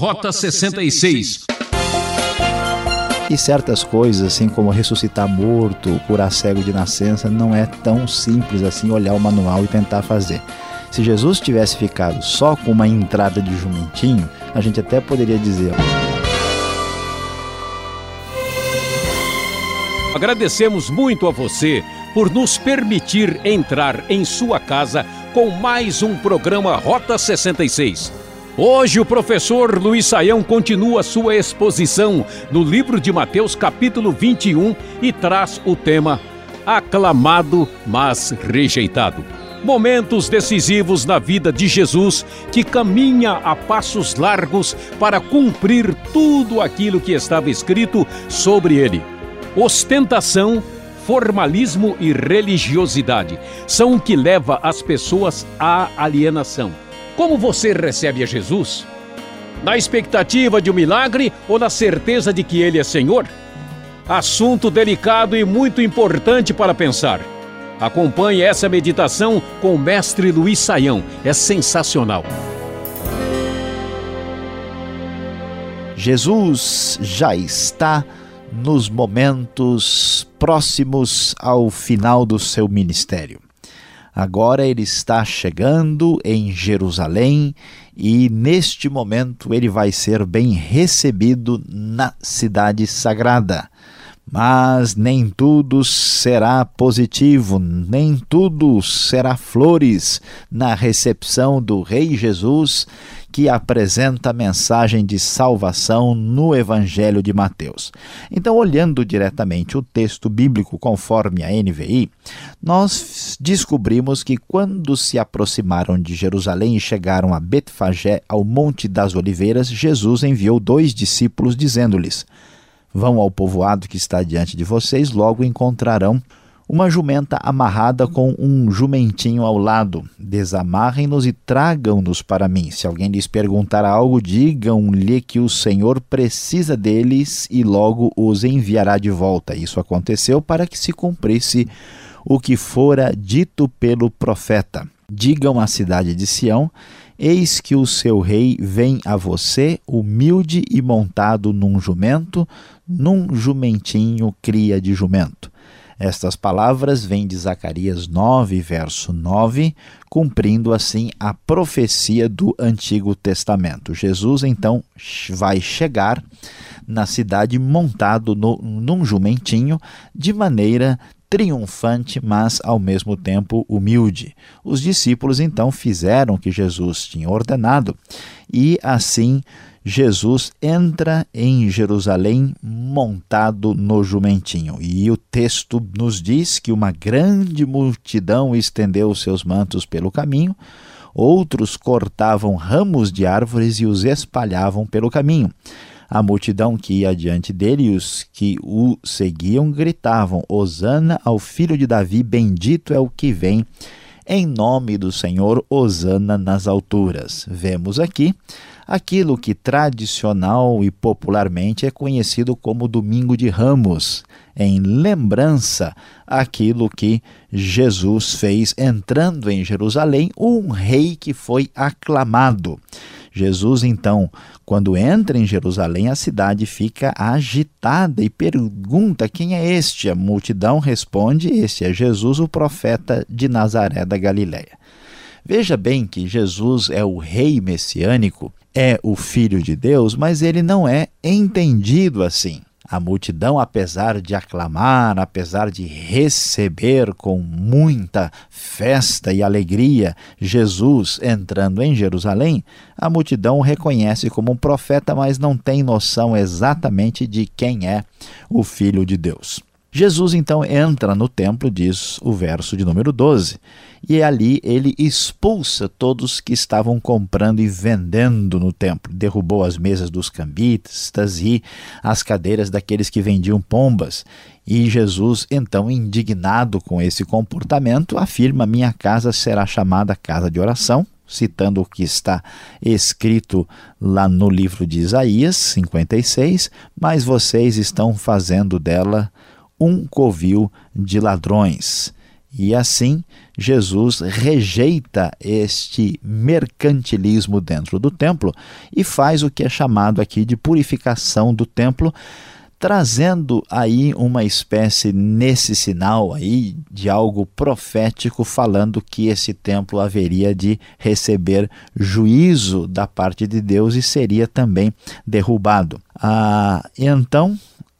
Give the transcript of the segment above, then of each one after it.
Rota 66. E certas coisas, assim como ressuscitar morto, curar cego de nascença, não é tão simples assim olhar o manual e tentar fazer. Se Jesus tivesse ficado só com uma entrada de jumentinho, a gente até poderia dizer. Agradecemos muito a você por nos permitir entrar em sua casa com mais um programa Rota 66. Hoje o professor Luiz Saião continua sua exposição no livro de Mateus, capítulo 21, e traz o tema Aclamado, mas rejeitado. Momentos decisivos na vida de Jesus que caminha a passos largos para cumprir tudo aquilo que estava escrito sobre ele. Ostentação, formalismo e religiosidade são o que leva as pessoas à alienação. Como você recebe a Jesus? Na expectativa de um milagre ou na certeza de que Ele é Senhor? Assunto delicado e muito importante para pensar. Acompanhe essa meditação com o mestre Luiz Saião. É sensacional. Jesus já está nos momentos próximos ao final do seu ministério. Agora ele está chegando em Jerusalém e neste momento ele vai ser bem recebido na cidade sagrada. Mas nem tudo será positivo, nem tudo será flores na recepção do Rei Jesus que apresenta a mensagem de salvação no Evangelho de Mateus. Então, olhando diretamente o texto bíblico conforme a NVI, nós descobrimos que quando se aproximaram de Jerusalém e chegaram a Betfagé, ao Monte das Oliveiras, Jesus enviou dois discípulos dizendo-lhes: Vão ao povoado que está diante de vocês, logo encontrarão uma jumenta amarrada com um jumentinho ao lado. Desamarrem-nos e tragam-nos para mim. Se alguém lhes perguntar algo, digam-lhe que o Senhor precisa deles e logo os enviará de volta. Isso aconteceu para que se cumprisse o que fora dito pelo profeta. Digam à cidade de Sião: Eis que o seu rei vem a você, humilde e montado num jumento, num jumentinho cria de jumento. Estas palavras vêm de Zacarias 9, verso 9, cumprindo assim a profecia do Antigo Testamento. Jesus então vai chegar na cidade montado no, num jumentinho, de maneira triunfante, mas ao mesmo tempo humilde. Os discípulos então fizeram o que Jesus tinha ordenado e assim Jesus entra em Jerusalém montado no jumentinho. E o texto nos diz que uma grande multidão estendeu seus mantos pelo caminho, outros cortavam ramos de árvores e os espalhavam pelo caminho. A multidão que ia diante dele e os que o seguiam gritavam: Hosana ao filho de Davi, bendito é o que vem em nome do Senhor, Hosana nas alturas. Vemos aqui aquilo que tradicional e popularmente é conhecido como Domingo de Ramos, em lembrança aquilo que Jesus fez entrando em Jerusalém, um rei que foi aclamado. Jesus, então, quando entra em Jerusalém, a cidade fica agitada e pergunta: quem é este? A multidão responde: Este é Jesus, o profeta de Nazaré da Galiléia. Veja bem que Jesus é o rei messiânico é o Filho de Deus, mas ele não é entendido assim. A multidão, apesar de aclamar, apesar de receber com muita festa e alegria Jesus entrando em Jerusalém, a multidão o reconhece como um profeta, mas não tem noção exatamente de quem é o Filho de Deus. Jesus então entra no templo, diz o verso de número 12, e ali ele expulsa todos que estavam comprando e vendendo no templo. Derrubou as mesas dos cambistas e as cadeiras daqueles que vendiam pombas. E Jesus, então, indignado com esse comportamento, afirma: Minha casa será chamada casa de oração, citando o que está escrito lá no livro de Isaías 56, mas vocês estão fazendo dela um covil de ladrões. E assim, Jesus rejeita este mercantilismo dentro do templo e faz o que é chamado aqui de purificação do templo, trazendo aí uma espécie nesse sinal aí de algo profético falando que esse templo haveria de receber juízo da parte de Deus e seria também derrubado. Ah, então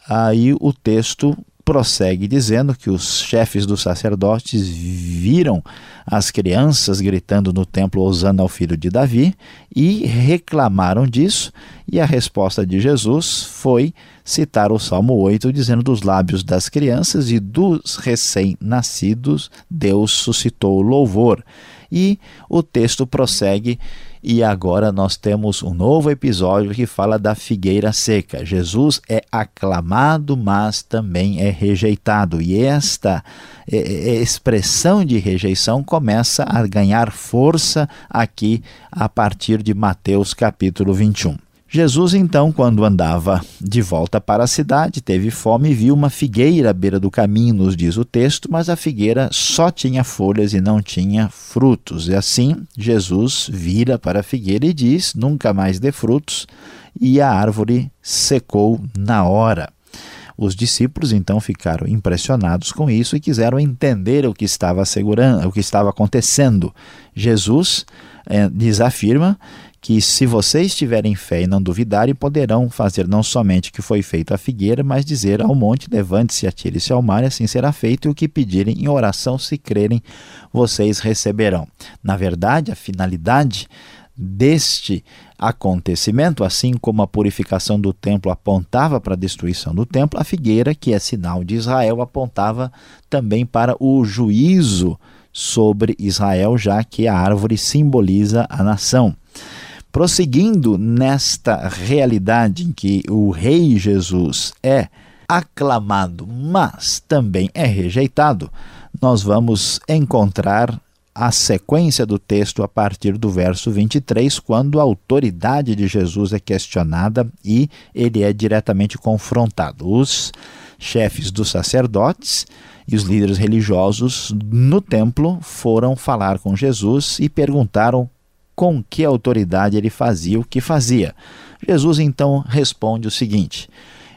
aí o texto prossegue dizendo que os chefes dos sacerdotes viram as crianças gritando no templo usando ao filho de Davi e reclamaram disso, e a resposta de Jesus foi citar o Salmo 8, dizendo: Dos lábios das crianças e dos recém-nascidos, Deus suscitou louvor. E o texto prossegue e agora nós temos um novo episódio que fala da figueira seca. Jesus é aclamado, mas também é rejeitado. E esta expressão de rejeição começa a ganhar força aqui a partir de Mateus capítulo 21. Jesus, então, quando andava de volta para a cidade, teve fome e viu uma figueira à beira do caminho, nos diz o texto, mas a figueira só tinha folhas e não tinha frutos. E assim, Jesus vira para a figueira e diz: Nunca mais dê frutos, e a árvore secou na hora. Os discípulos então ficaram impressionados com isso e quiseram entender o que estava segurando, o que estava acontecendo. Jesus eh, lhes afirma que se vocês tiverem fé e não duvidarem, poderão fazer não somente o que foi feito à figueira, mas dizer ao monte, levante-se, atire-se ao mar, e assim será feito, e o que pedirem em oração, se crerem, vocês receberão. Na verdade, a finalidade deste acontecimento, assim como a purificação do templo apontava para a destruição do templo, a figueira, que é sinal de Israel, apontava também para o juízo sobre Israel, já que a árvore simboliza a nação. Prosseguindo nesta realidade em que o Rei Jesus é aclamado, mas também é rejeitado, nós vamos encontrar a sequência do texto a partir do verso 23, quando a autoridade de Jesus é questionada e ele é diretamente confrontado. Os chefes dos sacerdotes e os líderes religiosos no templo foram falar com Jesus e perguntaram com que autoridade ele fazia o que fazia. Jesus então responde o seguinte: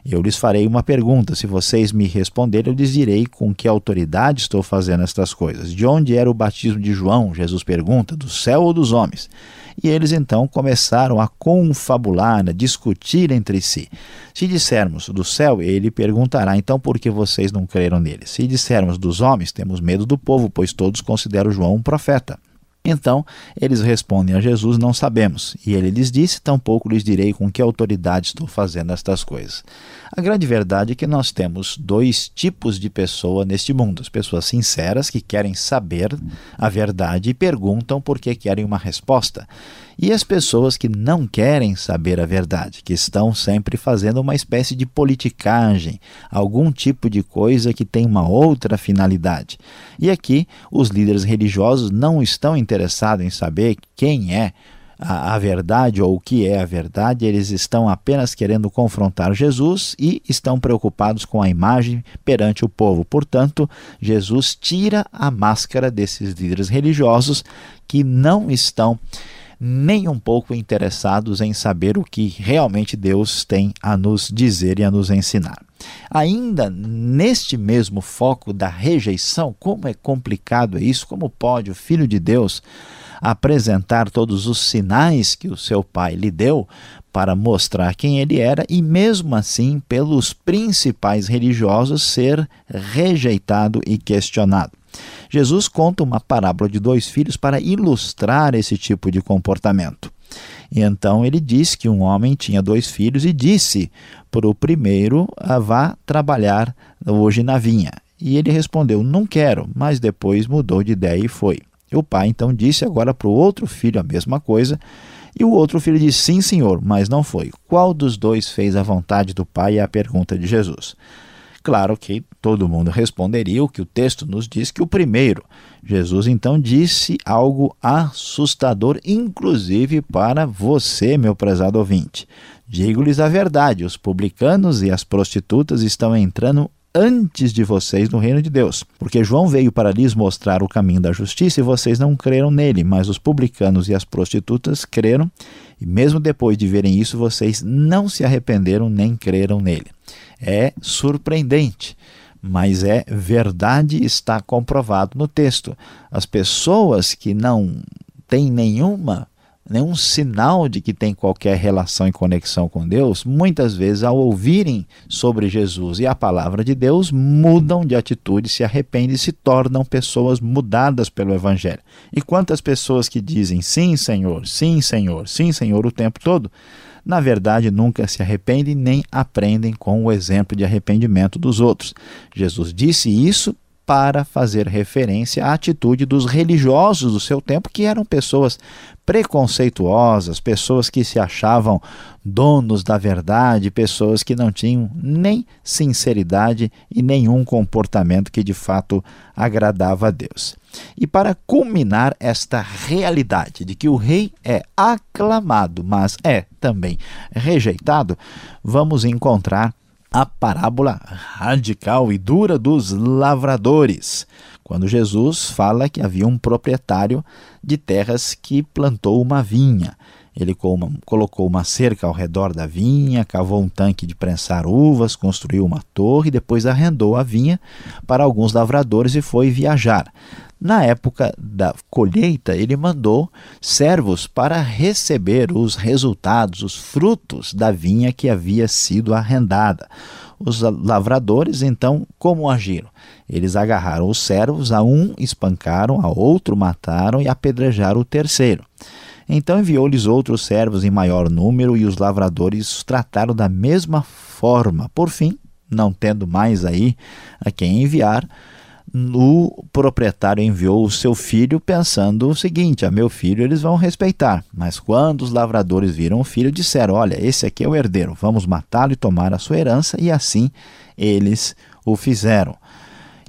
Eu lhes farei uma pergunta. Se vocês me responderem, eu lhes direi com que autoridade estou fazendo estas coisas. De onde era o batismo de João? Jesus pergunta: Do céu ou dos homens? E eles então começaram a confabular, a discutir entre si. Se dissermos do céu, ele perguntará: então por que vocês não creram nele? Se dissermos dos homens, temos medo do povo, pois todos consideram João um profeta. Então eles respondem a Jesus: Não sabemos. E ele lhes disse: Tampouco lhes direi com que autoridade estou fazendo estas coisas. A grande verdade é que nós temos dois tipos de pessoa neste mundo: as pessoas sinceras que querem saber a verdade e perguntam porque querem uma resposta, e as pessoas que não querem saber a verdade, que estão sempre fazendo uma espécie de politicagem, algum tipo de coisa que tem uma outra finalidade. E aqui os líderes religiosos não estão interessados em saber quem é a, verdade ou o que é a verdade, eles estão apenas querendo confrontar Jesus e estão preocupados com a imagem perante o povo. Portanto, Jesus tira a máscara desses líderes religiosos que não estão nem um pouco interessados em saber o que realmente Deus tem a nos dizer e a nos ensinar. Ainda neste mesmo foco da rejeição, como é complicado isso, como pode o Filho de Deus apresentar todos os sinais que o seu pai lhe deu para mostrar quem ele era e, mesmo assim, pelos principais religiosos, ser rejeitado e questionado. Jesus conta uma parábola de dois filhos para ilustrar esse tipo de comportamento. E então ele diz que um homem tinha dois filhos e disse para o primeiro: ah, vá trabalhar hoje na vinha. E ele respondeu: Não quero, mas depois mudou de ideia e foi. E o pai então disse agora para o outro filho a mesma coisa, e o outro filho disse: Sim, senhor, mas não foi. Qual dos dois fez a vontade do pai? É a pergunta de Jesus. Claro que todo mundo responderia o que o texto nos diz que o primeiro. Jesus então disse algo assustador, inclusive para você, meu prezado ouvinte. Digo-lhes a verdade: os publicanos e as prostitutas estão entrando antes de vocês no reino de Deus. Porque João veio para lhes mostrar o caminho da justiça e vocês não creram nele, mas os publicanos e as prostitutas creram, e mesmo depois de verem isso, vocês não se arrependeram nem creram nele. É surpreendente mas é verdade, está comprovado no texto. As pessoas que não têm nenhuma nenhum sinal de que tem qualquer relação e conexão com Deus, muitas vezes ao ouvirem sobre Jesus e a palavra de Deus, mudam de atitude, se arrependem e se tornam pessoas mudadas pelo evangelho. E quantas pessoas que dizem sim, Senhor, sim, Senhor, sim, Senhor o tempo todo, na verdade nunca se arrependem nem aprendem com o exemplo de arrependimento dos outros. Jesus disse isso para fazer referência à atitude dos religiosos do seu tempo, que eram pessoas preconceituosas, pessoas que se achavam donos da verdade, pessoas que não tinham nem sinceridade e nenhum comportamento que de fato agradava a Deus. E para culminar esta realidade de que o rei é aclamado, mas é também rejeitado, vamos encontrar a parábola radical e dura dos lavradores, quando Jesus fala que havia um proprietário de terras que plantou uma vinha. Ele colocou uma cerca ao redor da vinha, cavou um tanque de prensar uvas, construiu uma torre, depois arrendou a vinha para alguns lavradores e foi viajar. Na época da colheita, ele mandou servos para receber os resultados, os frutos da vinha que havia sido arrendada. Os lavradores, então, como agiram? Eles agarraram os servos, a um espancaram, a outro mataram e apedrejaram o terceiro. Então enviou-lhes outros servos em maior número e os lavradores os trataram da mesma forma. Por fim, não tendo mais aí a quem enviar, o proprietário enviou o seu filho pensando o seguinte: a meu filho eles vão respeitar. Mas quando os lavradores viram o filho, disseram: Olha, esse aqui é o herdeiro, vamos matá-lo e tomar a sua herança. E assim eles o fizeram.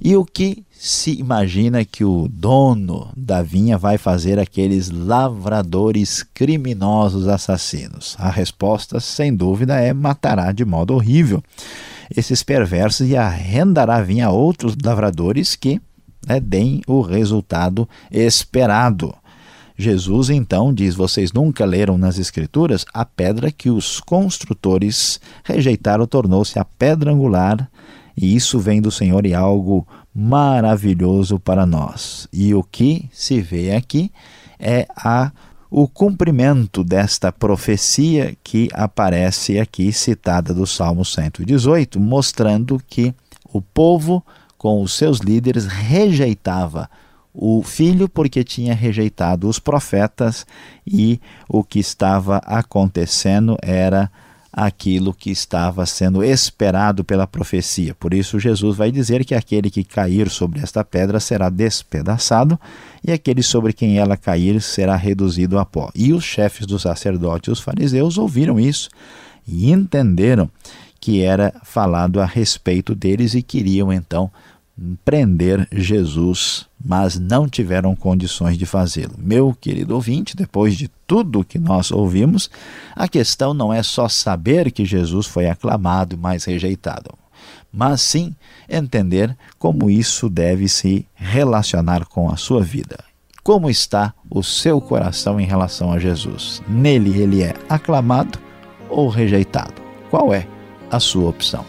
E o que se imagina que o dono da vinha vai fazer aqueles lavradores criminosos assassinos? A resposta, sem dúvida, é matará de modo horrível esses perversos e arrendará vinha a outros lavradores que né, deem o resultado esperado. Jesus então diz: Vocês nunca leram nas Escrituras? A pedra que os construtores rejeitaram tornou-se a pedra angular, e isso vem do Senhor e algo maravilhoso para nós. E o que se vê aqui é a o cumprimento desta profecia que aparece aqui citada do Salmo 118, mostrando que o povo, com os seus líderes, rejeitava o filho porque tinha rejeitado os profetas e o que estava acontecendo era aquilo que estava sendo esperado pela profecia. Por isso, Jesus vai dizer que aquele que cair sobre esta pedra será despedaçado, e aquele sobre quem ela cair será reduzido a pó. E os chefes dos sacerdotes e os fariseus ouviram isso e entenderam que era falado a respeito deles e queriam então prender Jesus, mas não tiveram condições de fazê-lo. Meu querido ouvinte, depois de tudo que nós ouvimos, a questão não é só saber que Jesus foi aclamado, mas rejeitado, mas sim entender como isso deve se relacionar com a sua vida. Como está o seu coração em relação a Jesus? Nele ele é aclamado ou rejeitado? Qual é a sua opção?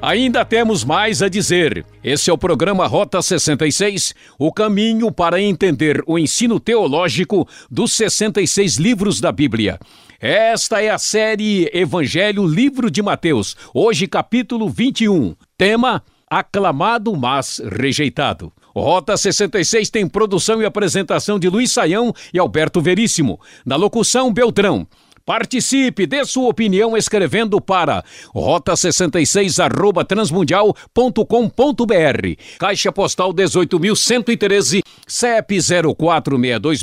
Ainda temos mais a dizer. Esse é o programa Rota 66, o caminho para entender o ensino teológico dos 66 livros da Bíblia. Esta é a série Evangelho Livro de Mateus, hoje capítulo 21. Tema: Aclamado, mas rejeitado. Rota 66 tem produção e apresentação de Luiz Saião e Alberto Veríssimo. Na locução, Beltrão. Participe, dê sua opinião escrevendo para rota66 arroba transmundial.com.br. Caixa Postal 18.113, CEP 0462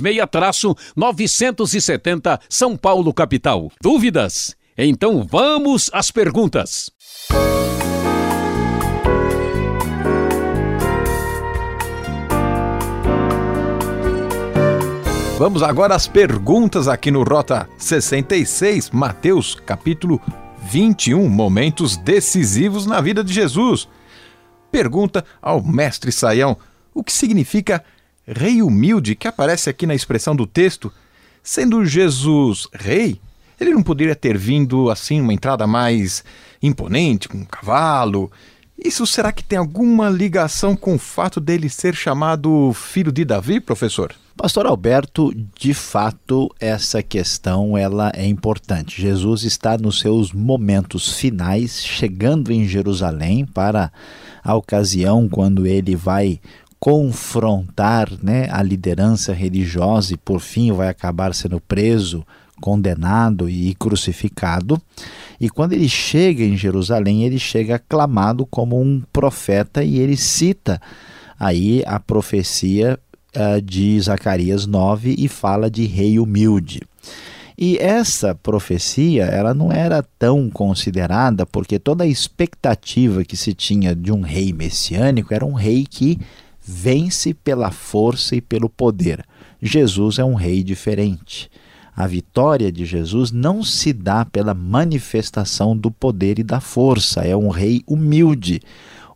970 São Paulo, capital. Dúvidas? Então vamos às perguntas. Vamos agora às perguntas aqui no Rota 66, Mateus, capítulo 21, momentos decisivos na vida de Jesus. Pergunta ao mestre Saião: o que significa rei humilde que aparece aqui na expressão do texto? Sendo Jesus rei, ele não poderia ter vindo assim uma entrada mais imponente, com um cavalo. Isso será que tem alguma ligação com o fato dele ser chamado filho de Davi, professor? Pastor Alberto, de fato, essa questão ela é importante. Jesus está nos seus momentos finais, chegando em Jerusalém para a ocasião quando ele vai confrontar né, a liderança religiosa e por fim vai acabar sendo preso condenado e crucificado. E quando ele chega em Jerusalém, ele chega aclamado como um profeta e ele cita aí a profecia uh, de Zacarias 9 e fala de rei humilde. E essa profecia, ela não era tão considerada porque toda a expectativa que se tinha de um rei messiânico era um rei que vence pela força e pelo poder. Jesus é um rei diferente. A vitória de Jesus não se dá pela manifestação do poder e da força, é um rei humilde.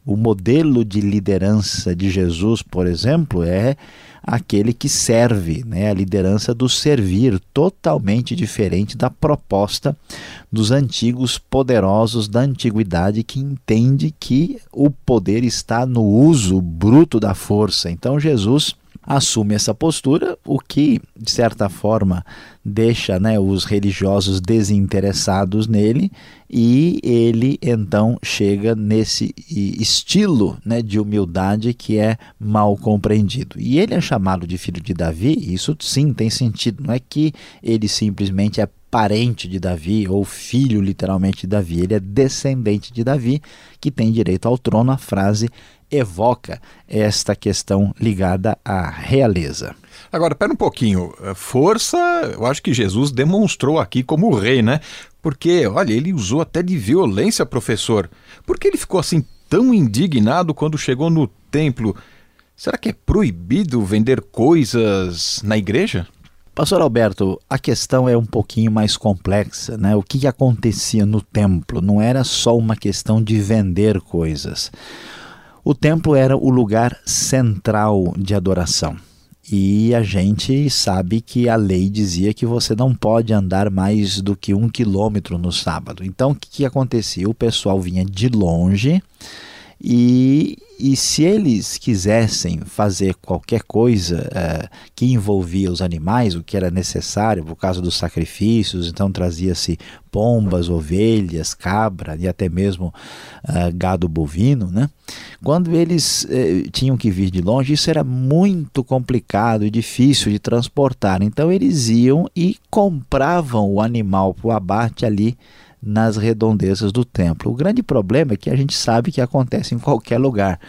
O modelo de liderança de Jesus, por exemplo, é aquele que serve, né? a liderança do servir, totalmente diferente da proposta dos antigos poderosos da antiguidade que entende que o poder está no uso bruto da força. Então Jesus assume essa postura, o que, de certa forma, deixa né, os religiosos desinteressados nele e ele então chega nesse estilo né, de humildade que é mal compreendido. E ele é chamado de filho de Davi, isso sim tem sentido, não é que ele simplesmente é parente de Davi ou filho literalmente de Davi, ele é descendente de Davi que tem direito ao trono. A frase evoca esta questão ligada à realeza. Agora, pera um pouquinho. Força, eu acho que Jesus demonstrou aqui como rei, né? Porque, olha, ele usou até de violência, professor. Por que ele ficou assim tão indignado quando chegou no templo? Será que é proibido vender coisas na igreja? Pastor Alberto, a questão é um pouquinho mais complexa, né? O que acontecia no templo não era só uma questão de vender coisas. O templo era o lugar central de adoração. E a gente sabe que a lei dizia que você não pode andar mais do que um quilômetro no sábado. Então, o que, que acontecia? O pessoal vinha de longe e, e se eles quisessem fazer qualquer coisa uh, que envolvia os animais, o que era necessário por causa dos sacrifícios, então trazia-se pombas, ovelhas, cabra e até mesmo uh, gado bovino, né? Quando eles uh, tinham que vir de longe, isso era muito complicado e difícil de transportar. Então eles iam e compravam o animal para o abate ali nas redondezas do templo. O grande problema é que a gente sabe que acontece em qualquer lugar.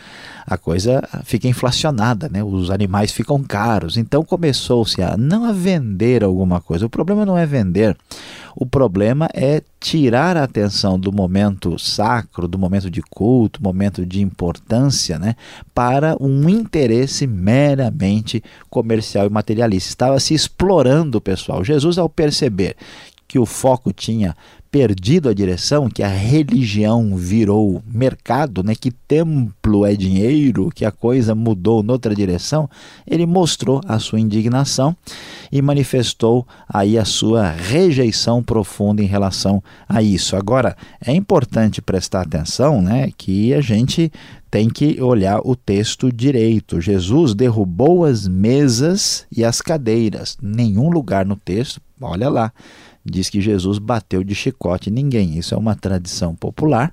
A coisa fica inflacionada, né? os animais ficam caros. Então começou-se a não a vender alguma coisa. O problema não é vender, o problema é tirar a atenção do momento sacro, do momento de culto, momento de importância, né? para um interesse meramente comercial e materialista. Estava se explorando o pessoal. Jesus, ao perceber que o foco tinha perdido a direção, que a religião virou mercado, né, que templo é dinheiro, que a coisa mudou noutra direção, ele mostrou a sua indignação e manifestou aí a sua rejeição profunda em relação a isso. Agora, é importante prestar atenção, né, que a gente tem que olhar o texto direito. Jesus derrubou as mesas e as cadeiras. Nenhum lugar no texto, olha lá, diz que Jesus bateu de chicote ninguém. Isso é uma tradição popular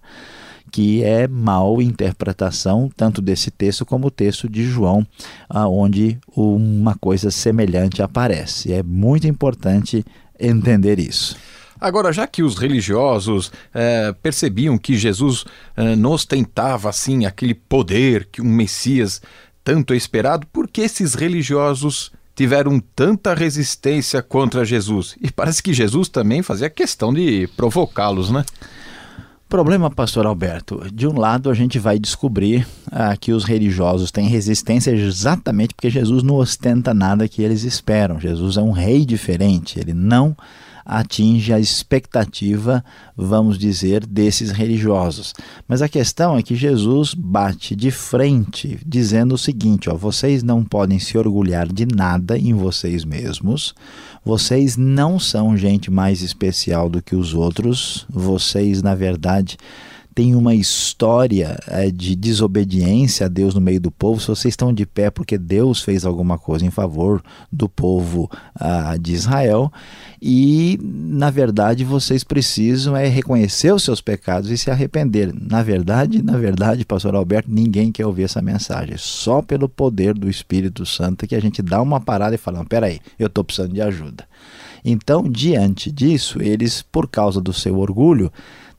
que é mal interpretação tanto desse texto como o texto de João, onde uma coisa semelhante aparece. É muito importante entender isso. Agora, já que os religiosos é, percebiam que Jesus é, não ostentava assim aquele poder que um Messias tanto é esperado, por que esses religiosos tiveram tanta resistência contra Jesus? E parece que Jesus também fazia questão de provocá-los, né? Problema, pastor Alberto. De um lado, a gente vai descobrir ah, que os religiosos têm resistência exatamente porque Jesus não ostenta nada que eles esperam. Jesus é um rei diferente, ele não atinge a expectativa, vamos dizer, desses religiosos. Mas a questão é que Jesus bate de frente, dizendo o seguinte: ó, vocês não podem se orgulhar de nada em vocês mesmos, vocês não são gente mais especial do que os outros, vocês, na verdade, tem uma história é, de desobediência a Deus no meio do povo, se vocês estão de pé porque Deus fez alguma coisa em favor do povo ah, de Israel, e na verdade vocês precisam é reconhecer os seus pecados e se arrepender. Na verdade, na verdade, pastor Alberto, ninguém quer ouvir essa mensagem. Só pelo poder do Espírito Santo que a gente dá uma parada e fala: peraí, eu estou precisando de ajuda. Então, diante disso, eles, por causa do seu orgulho,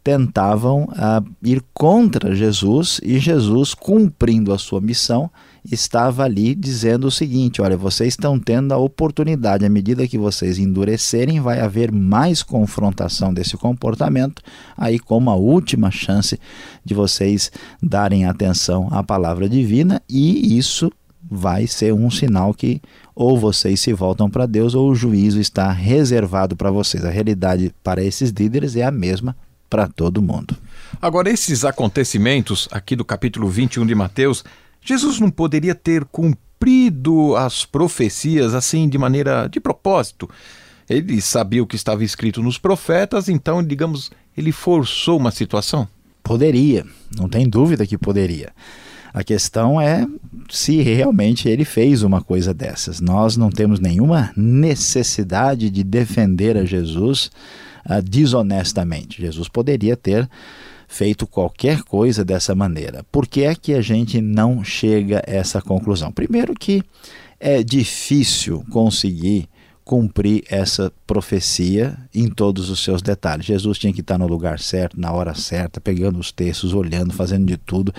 tentavam uh, ir contra Jesus e Jesus, cumprindo a sua missão, estava ali dizendo o seguinte: olha, vocês estão tendo a oportunidade, à medida que vocês endurecerem, vai haver mais confrontação desse comportamento, aí como a última chance de vocês darem atenção à palavra divina, e isso vai ser um sinal que ou vocês se voltam para Deus ou o juízo está reservado para vocês. A realidade para esses líderes é a mesma para todo mundo. Agora, esses acontecimentos aqui do capítulo 21 de Mateus, Jesus não poderia ter cumprido as profecias assim de maneira de propósito. Ele sabia o que estava escrito nos profetas, então, digamos, ele forçou uma situação? Poderia, não tem dúvida que poderia. A questão é se realmente ele fez uma coisa dessas. Nós não temos nenhuma necessidade de defender a Jesus uh, desonestamente. Jesus poderia ter feito qualquer coisa dessa maneira. Por que é que a gente não chega a essa conclusão? Primeiro que é difícil conseguir cumprir essa profecia em todos os seus detalhes. Jesus tinha que estar no lugar certo, na hora certa, pegando os textos, olhando, fazendo de tudo.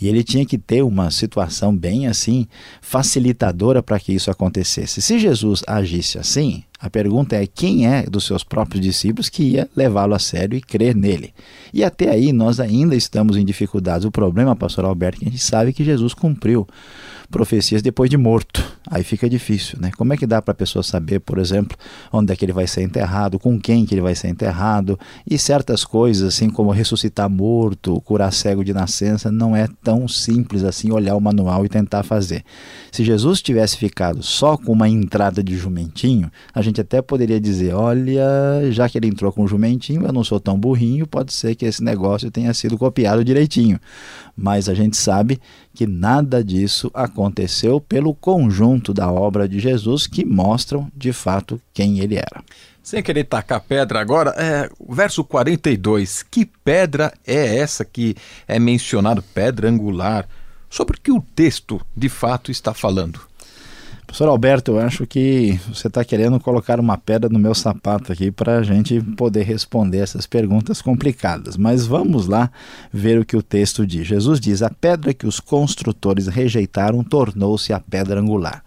E ele tinha que ter uma situação bem assim, facilitadora para que isso acontecesse. Se Jesus agisse assim, a pergunta é quem é dos seus próprios discípulos que ia levá-lo a sério e crer nele. E até aí nós ainda estamos em dificuldades. O problema, pastor Alberto, é que a gente sabe que Jesus cumpriu profecias depois de morto. Aí fica difícil, né? Como é que dá para a pessoa saber, por exemplo, onde é que ele vai ser enterrado, com quem que ele vai ser enterrado e certas coisas, assim como ressuscitar morto, curar cego de nascença, não é tão simples assim olhar o manual e tentar fazer. Se Jesus tivesse ficado só com uma entrada de jumentinho, a gente até poderia dizer, olha, já que ele entrou com jumentinho, eu não sou tão burrinho, pode ser que esse negócio tenha sido copiado direitinho. Mas a gente sabe que nada disso aconteceu pelo conjunto da obra de Jesus que mostram de fato quem ele era. Sem querer tacar pedra agora, é, verso 42. Que pedra é essa que é mencionado, pedra angular? Sobre o que o texto de fato está falando? Professor Alberto, eu acho que você está querendo colocar uma pedra no meu sapato aqui para a gente poder responder essas perguntas complicadas. Mas vamos lá ver o que o texto diz. Jesus diz: A pedra que os construtores rejeitaram tornou-se a pedra angular.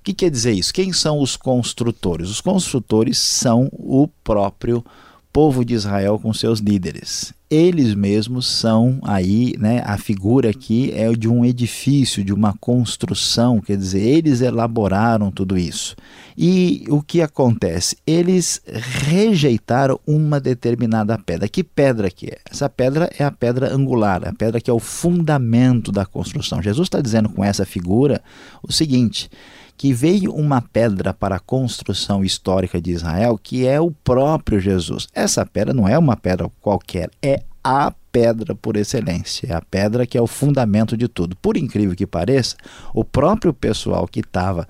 O que quer dizer isso? Quem são os construtores? Os construtores são o próprio povo de Israel com seus líderes eles mesmos são aí, né, a figura aqui é de um edifício, de uma construção, quer dizer, eles elaboraram tudo isso. E o que acontece? Eles rejeitaram uma determinada pedra. Que pedra que é? Essa pedra é a pedra angular, a pedra que é o fundamento da construção. Jesus está dizendo com essa figura o seguinte: que veio uma pedra para a construção histórica de Israel, que é o próprio Jesus. Essa pedra não é uma pedra qualquer, é a pedra por excelência, é a pedra que é o fundamento de tudo. Por incrível que pareça, o próprio pessoal que estava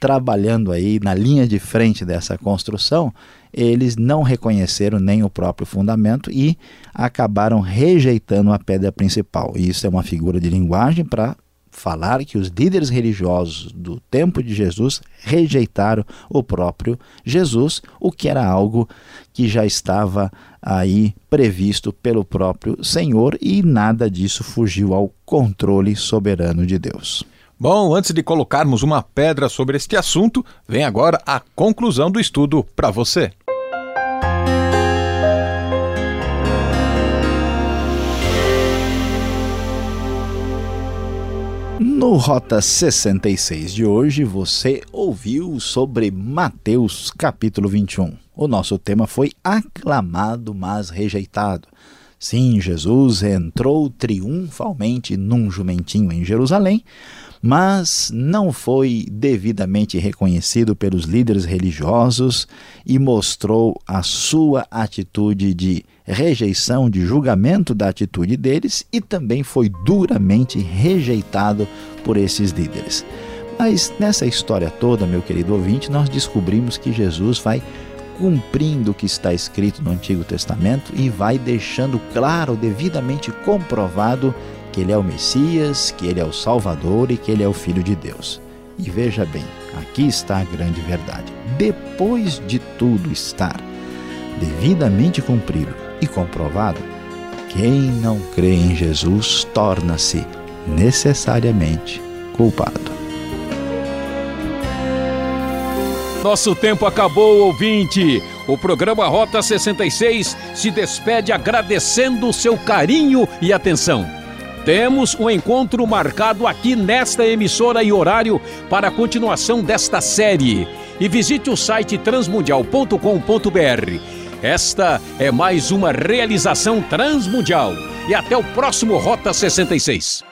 trabalhando aí na linha de frente dessa construção, eles não reconheceram nem o próprio fundamento e acabaram rejeitando a pedra principal. Isso é uma figura de linguagem para falar que os líderes religiosos do tempo de Jesus rejeitaram o próprio Jesus, o que era algo que já estava aí previsto pelo próprio Senhor e nada disso fugiu ao controle soberano de Deus. Bom, antes de colocarmos uma pedra sobre este assunto, vem agora a conclusão do estudo para você. No Rota 66 de hoje, você ouviu sobre Mateus capítulo 21. O nosso tema foi aclamado, mas rejeitado. Sim, Jesus entrou triunfalmente num jumentinho em Jerusalém, mas não foi devidamente reconhecido pelos líderes religiosos e mostrou a sua atitude de rejeição, de julgamento da atitude deles e também foi duramente rejeitado por esses líderes. Mas nessa história toda, meu querido ouvinte, nós descobrimos que Jesus vai cumprindo o que está escrito no Antigo Testamento e vai deixando claro, devidamente comprovado, que ele é o Messias, que ele é o Salvador e que ele é o Filho de Deus. E veja bem, aqui está a grande verdade. Depois de tudo estar devidamente cumprido e comprovado, quem não crê em Jesus torna-se necessariamente culpado. Nosso tempo acabou, ouvinte. O programa Rota 66 se despede agradecendo o seu carinho e atenção. Temos um encontro marcado aqui nesta emissora e horário para a continuação desta série. E visite o site transmundial.com.br. Esta é mais uma realização transmundial. E até o próximo Rota 66.